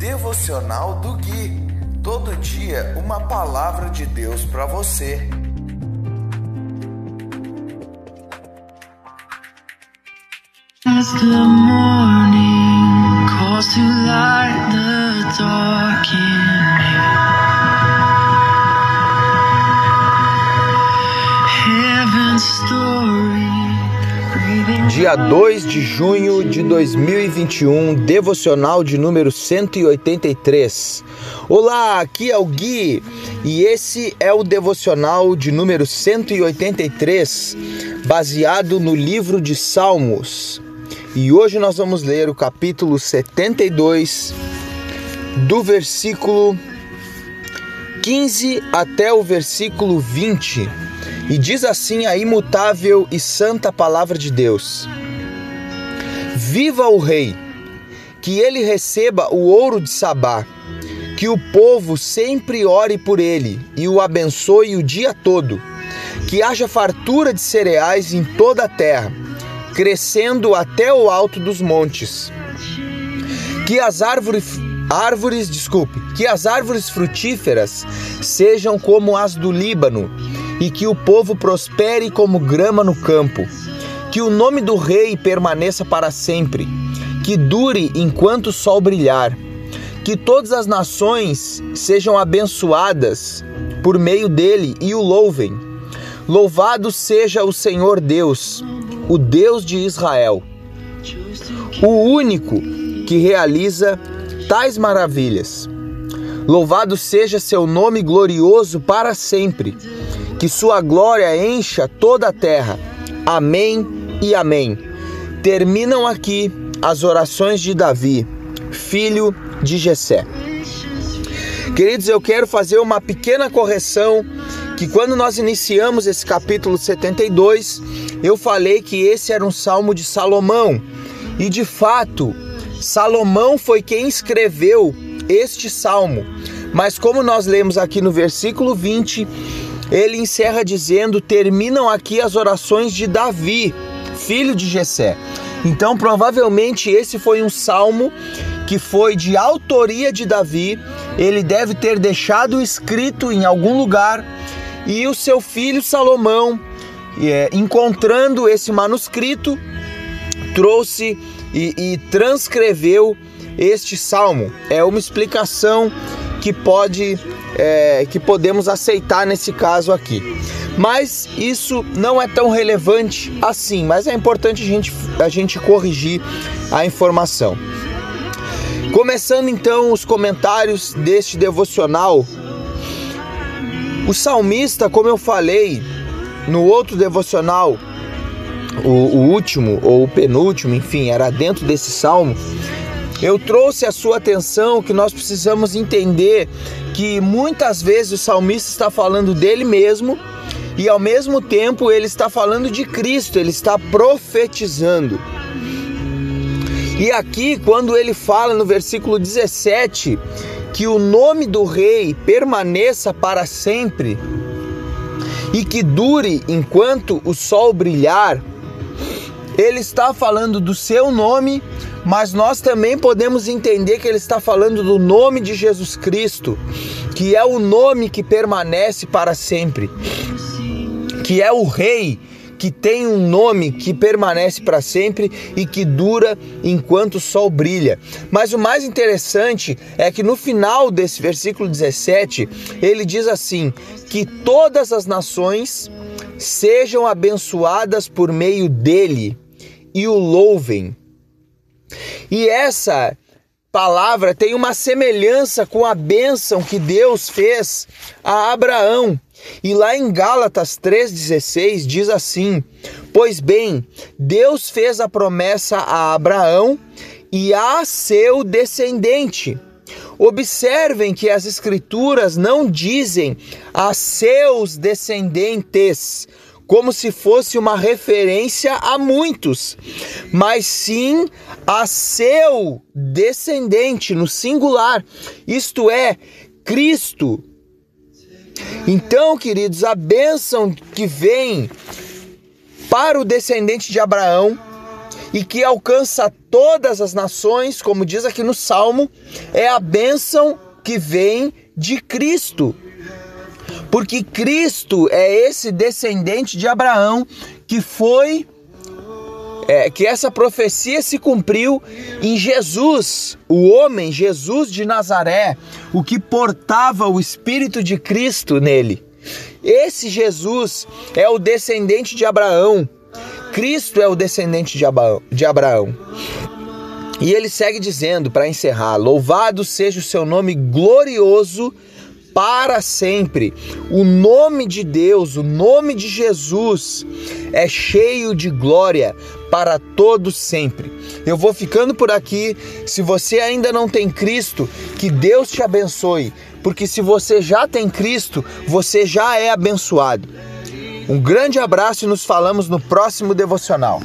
Devocional do Gui. Todo dia uma palavra de Deus para você. As the morning calls to light the dark Dia 2 de junho de 2021, devocional de número 183. Olá, aqui é o Gui e esse é o devocional de número 183, baseado no livro de Salmos. E hoje nós vamos ler o capítulo 72, do versículo 15 até o versículo 20. E diz assim a imutável e santa palavra de Deus: Viva o Rei, que ele receba o ouro de Sabá, que o povo sempre ore por ele e o abençoe o dia todo, que haja fartura de cereais em toda a terra, crescendo até o alto dos montes. Que as árvores árvores, desculpe, que as árvores frutíferas sejam como as do Líbano, e que o povo prospere como grama no campo. Que o nome do rei permaneça para sempre, que dure enquanto o sol brilhar. Que todas as nações sejam abençoadas por meio dele e o louvem. Louvado seja o Senhor Deus, o Deus de Israel, o único que realiza tais maravilhas. Louvado seja seu nome glorioso para sempre. Que sua glória encha toda a terra. Amém e amém. Terminam aqui as orações de Davi, filho de Jessé. Queridos, eu quero fazer uma pequena correção que quando nós iniciamos esse capítulo 72, eu falei que esse era um salmo de Salomão. E de fato, Salomão foi quem escreveu este salmo. Mas como nós lemos aqui no versículo 20, ele encerra dizendo: "Terminam aqui as orações de Davi, filho de Jessé". Então, provavelmente esse foi um salmo que foi de autoria de Davi. Ele deve ter deixado escrito em algum lugar e o seu filho Salomão, é, encontrando esse manuscrito, trouxe e, e transcreveu este salmo. É uma explicação que pode é, que podemos aceitar nesse caso aqui. Mas isso não é tão relevante assim, mas é importante a gente, a gente corrigir a informação. Começando então os comentários deste devocional. O salmista, como eu falei no outro devocional, o, o último ou o penúltimo, enfim, era dentro desse salmo, eu trouxe a sua atenção que nós precisamos entender que muitas vezes o salmista está falando dele mesmo e ao mesmo tempo ele está falando de Cristo, ele está profetizando. E aqui, quando ele fala no versículo 17 que o nome do rei permaneça para sempre e que dure enquanto o sol brilhar, ele está falando do seu nome, mas nós também podemos entender que ele está falando do nome de Jesus Cristo, que é o nome que permanece para sempre, que é o Rei que tem um nome que permanece para sempre e que dura enquanto o sol brilha. Mas o mais interessante é que no final desse versículo 17, ele diz assim: que todas as nações sejam abençoadas por meio dele e o louvem. E essa palavra tem uma semelhança com a bênção que Deus fez a Abraão. E lá em Gálatas 3,16 diz assim: Pois bem, Deus fez a promessa a Abraão e a seu descendente. Observem que as Escrituras não dizem a seus descendentes, como se fosse uma referência a muitos, mas sim a seu descendente, no singular, isto é, Cristo. Então, queridos, a bênção que vem para o descendente de Abraão e que alcança todas as nações, como diz aqui no Salmo, é a bênção que vem de Cristo. Porque Cristo é esse descendente de Abraão que foi é, que essa profecia se cumpriu em Jesus, o homem Jesus de Nazaré, o que portava o Espírito de Cristo nele. Esse Jesus é o descendente de Abraão. Cristo é o descendente de. De Abraão. E ele segue dizendo, para encerrar: Louvado seja o seu nome glorioso para sempre. O nome de Deus, o nome de Jesus é cheio de glória para todos sempre. Eu vou ficando por aqui. Se você ainda não tem Cristo, que Deus te abençoe, porque se você já tem Cristo, você já é abençoado. Um grande abraço e nos falamos no próximo devocional.